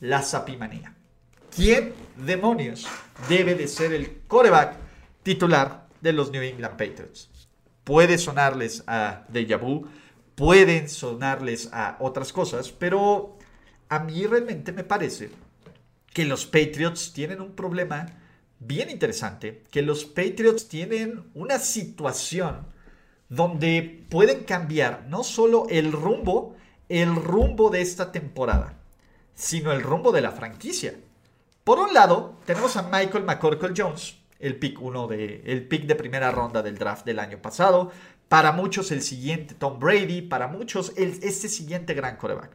La sapimanía. ¿Quién demonios debe de ser el coreback titular de los New England Patriots? Puede sonarles a Deja Vu, pueden sonarles a otras cosas, pero a mí realmente me parece que los Patriots tienen un problema bien interesante, que los Patriots tienen una situación donde pueden cambiar no solo el rumbo, el rumbo de esta temporada sino el rumbo de la franquicia. Por un lado, tenemos a Michael McCorkle Jones, el pick, uno de, el pick de primera ronda del draft del año pasado. Para muchos el siguiente Tom Brady, para muchos el, este siguiente gran coreback.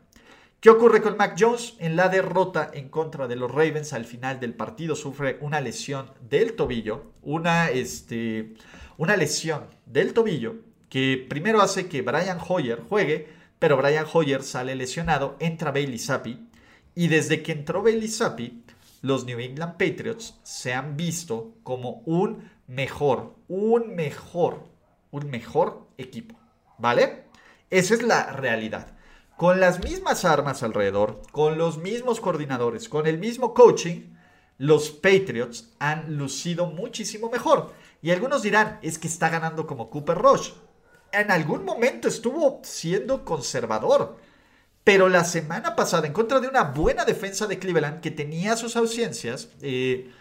¿Qué ocurre con Mac Jones? En la derrota en contra de los Ravens al final del partido sufre una lesión del tobillo, una, este, una lesión del tobillo que primero hace que Brian Hoyer juegue, pero Brian Hoyer sale lesionado, entra Bailey Zappi y desde que entró Bailey Zappi, los New England Patriots se han visto como un mejor, un mejor, un mejor equipo. ¿Vale? Esa es la realidad. Con las mismas armas alrededor, con los mismos coordinadores, con el mismo coaching, los Patriots han lucido muchísimo mejor. Y algunos dirán, es que está ganando como Cooper Rush. En algún momento estuvo siendo conservador. Pero la semana pasada, en contra de una buena defensa de Cleveland que tenía sus ausencias, eh,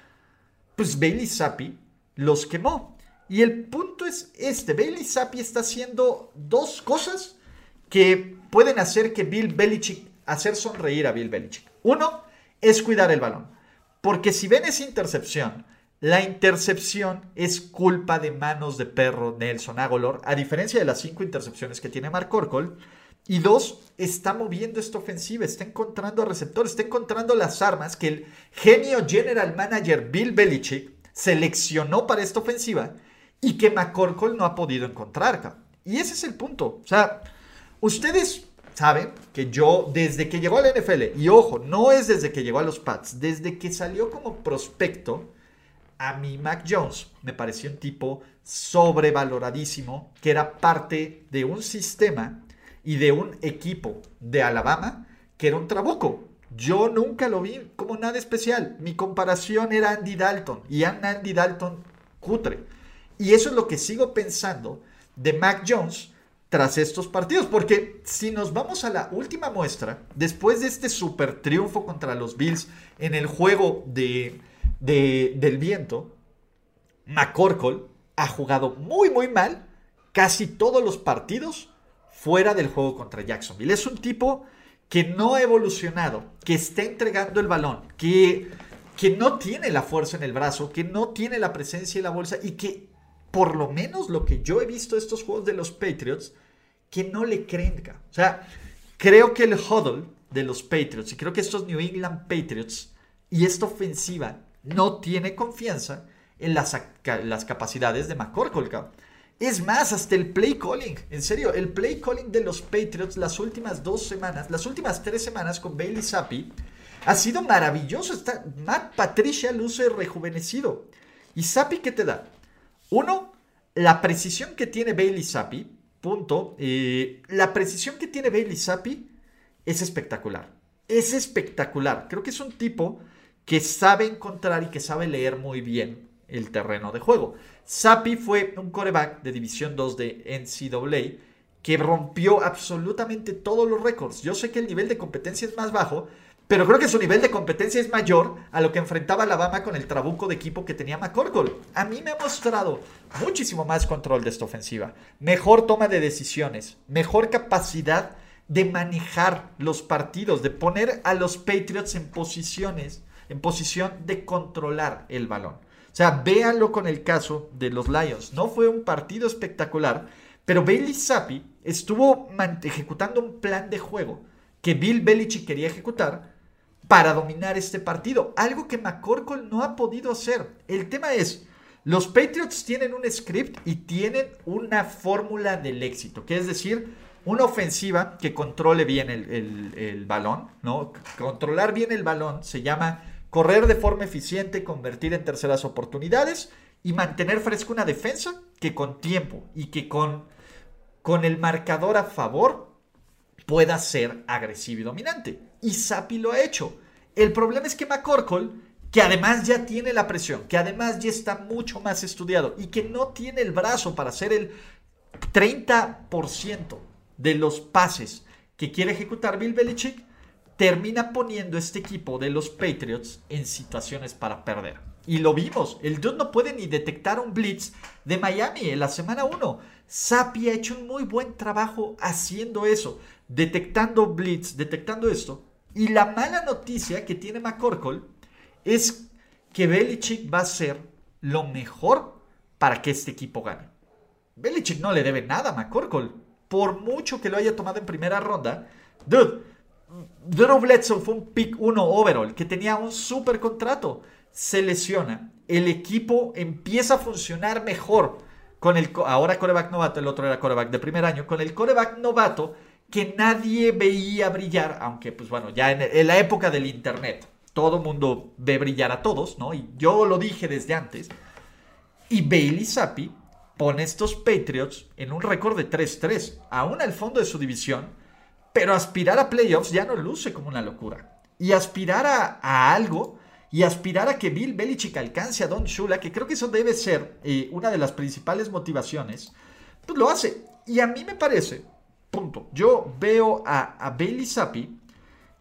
pues Bailey Zappi los quemó. Y el punto es este, Bailey Zappi está haciendo dos cosas que pueden hacer que Bill Belichick, hacer sonreír a Bill Belichick. Uno es cuidar el balón. Porque si ven esa intercepción, la intercepción es culpa de manos de perro Nelson Agolor, a diferencia de las cinco intercepciones que tiene Mark Orcol. Y dos, está moviendo esta ofensiva, está encontrando receptores, está encontrando las armas que el genio general manager Bill Belichick seleccionó para esta ofensiva y que McCorkle no ha podido encontrar. Y ese es el punto. O sea, ustedes saben que yo, desde que llegó al NFL, y ojo, no es desde que llegó a los Pats, desde que salió como prospecto, a mí Mac Jones me pareció un tipo sobrevaloradísimo, que era parte de un sistema y de un equipo de Alabama que era un trabuco. Yo nunca lo vi como nada especial. Mi comparación era Andy Dalton y Andy Dalton cutre. Y eso es lo que sigo pensando de Mac Jones tras estos partidos. Porque si nos vamos a la última muestra, después de este super triunfo contra los Bills en el juego de, del viento, McCorkle ha jugado muy, muy mal casi todos los partidos fuera del juego contra Jacksonville. Es un tipo que no ha evolucionado, que está entregando el balón, que, que no tiene la fuerza en el brazo, que no tiene la presencia en la bolsa y que por lo menos lo que yo he visto de estos juegos de los Patriots, que no le creen. O sea, creo que el huddle de los Patriots y creo que estos New England Patriots y esta ofensiva no tiene confianza en las, las capacidades de McCorkle. Es más, hasta el play calling. En serio, el play calling de los Patriots las últimas dos semanas, las últimas tres semanas con Bailey Zappi, ha sido maravilloso. Está, Matt Patricia luce rejuvenecido. ¿Y Zappi qué te da? Uno, la precisión que tiene Bailey Zappi. Punto. Eh, la precisión que tiene Bailey Zappi es espectacular. Es espectacular. Creo que es un tipo que sabe encontrar y que sabe leer muy bien el terreno de juego. Sapi fue un coreback de División 2 de NCAA que rompió absolutamente todos los récords. Yo sé que el nivel de competencia es más bajo, pero creo que su nivel de competencia es mayor a lo que enfrentaba Alabama con el trabuco de equipo que tenía McCorkle. A mí me ha mostrado muchísimo más control de esta ofensiva, mejor toma de decisiones, mejor capacidad de manejar los partidos, de poner a los Patriots en posiciones, en posición de controlar el balón. O sea, véanlo con el caso de los Lions. No fue un partido espectacular, pero Bailey Zappi estuvo ejecutando un plan de juego que Bill Belichick quería ejecutar para dominar este partido. Algo que McCorkle no ha podido hacer. El tema es, los Patriots tienen un script y tienen una fórmula del éxito, que es decir, una ofensiva que controle bien el, el, balón, ¿no? Controlar bien el balón se llama correr de forma eficiente, convertir en terceras oportunidades y mantener fresca una defensa que con tiempo y que con, con el marcador a favor pueda ser agresivo y dominante. Y Sapi lo ha hecho. El problema es que McCorkle, que además ya tiene la presión, que además ya está mucho más estudiado y que no tiene el brazo para hacer el 30% de los pases que quiere ejecutar Bill Belichick, termina poniendo este equipo de los Patriots en situaciones para perder. Y lo vimos, el dude no puede ni detectar un blitz de Miami en la semana 1. Sapi ha hecho un muy buen trabajo haciendo eso, detectando blitz, detectando esto. Y la mala noticia que tiene McCorkle es que Belichick va a ser lo mejor para que este equipo gane. Belichick no le debe nada a McCorkle. Por mucho que lo haya tomado en primera ronda, dude, Drew Bledsoe fue un pick 1 overall que tenía un super contrato. Se lesiona. El equipo empieza a funcionar mejor con el ahora coreback novato, el otro era coreback de primer año, con el coreback novato que nadie veía brillar, aunque pues bueno, ya en, la época del internet todo mundo ve brillar a todos, ¿no? Y yo lo dije desde antes. Y Bailey Zappi pone estos Patriots en un récord de 3-3, aún al fondo de su división pero aspirar a playoffs ya no luce como una locura. Y aspirar a, algo, y aspirar a que Bill Belichick alcance a Don Shula, que creo que eso debe ser eh, una de las principales motivaciones, pues lo hace. Y a mí me parece, punto, yo veo a, a Bailey Zappi,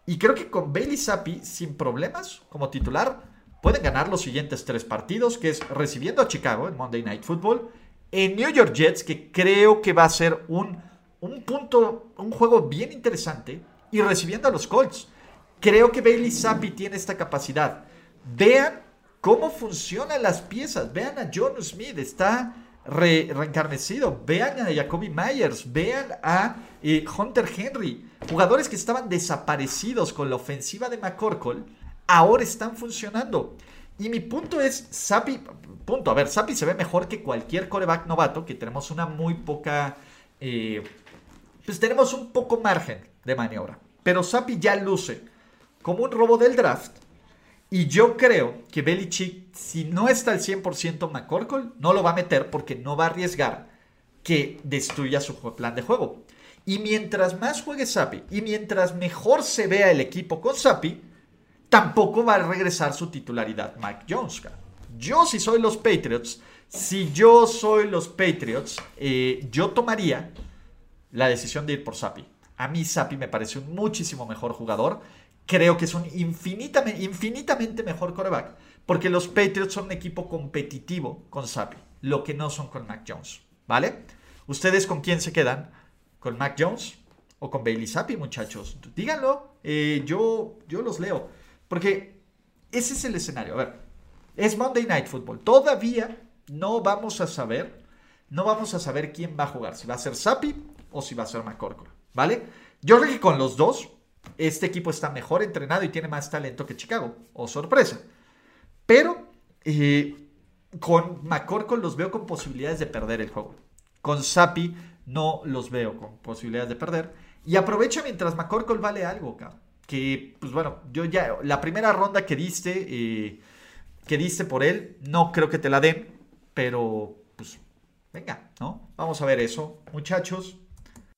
y creo que con Bailey Zappi, sin problemas, como titular, pueden ganar los siguientes tres partidos, que es recibiendo a Chicago en Monday Night Football, en New York Jets, que creo que va a ser un un punto, un juego bien interesante y recibiendo a los Colts. Creo que Bailey Zappi tiene esta capacidad. Vean cómo funcionan las piezas. Vean a John Smith, está reencarnecido. Vean a Jacoby Myers. Vean a eh, Hunter Henry. Jugadores que estaban desaparecidos con la ofensiva de McCorkle, ahora están funcionando. Y mi punto es, Zappi, punto, a ver, Zappi se ve mejor que cualquier coreback novato, que tenemos una muy poca... Eh, pues tenemos un poco margen de maniobra. Pero Sapi ya luce como un robo del draft. Y yo creo que Belichick, si no está al 100% McCorkle, no lo va a meter porque no va a arriesgar que destruya su plan de juego. Y mientras más juegue Sapi y mientras mejor se vea el equipo con Sapi, tampoco va a regresar su titularidad Mike Jones. Yo si soy los Patriots, si yo soy los Patriots, eh, yo tomaría la decisión de ir por Sapi. A mí Sapi me parece un muchísimo mejor jugador. Creo que es un infinitamente, infinitamente mejor coreback. Porque los Patriots son un equipo competitivo con Sapi. Lo que no son con Mac Jones. ¿Vale? ¿Ustedes con quién se quedan? ¿Con Mac Jones o con Bailey Sapi, muchachos? Díganlo. Eh, yo, yo los leo. Porque ese es el escenario. A ver, es Monday Night Football. Todavía no vamos a saber, no vamos a saber quién va a jugar. Si va a ser Sapi o si va a ser McCorkle, ¿vale? Yo creo que con los dos, este equipo está mejor entrenado y tiene más talento que Chicago, o sorpresa. Pero eh, con McCorkle los veo con posibilidades de perder el juego. Con Sapi no los veo con posibilidades de perder. Y aprovecha mientras McCorkle vale algo, cabrón. Que, pues bueno, yo ya, la primera ronda que diste, eh, que diste por él, no creo que te la den, pero pues venga, ¿no? Vamos a ver eso, muchachos.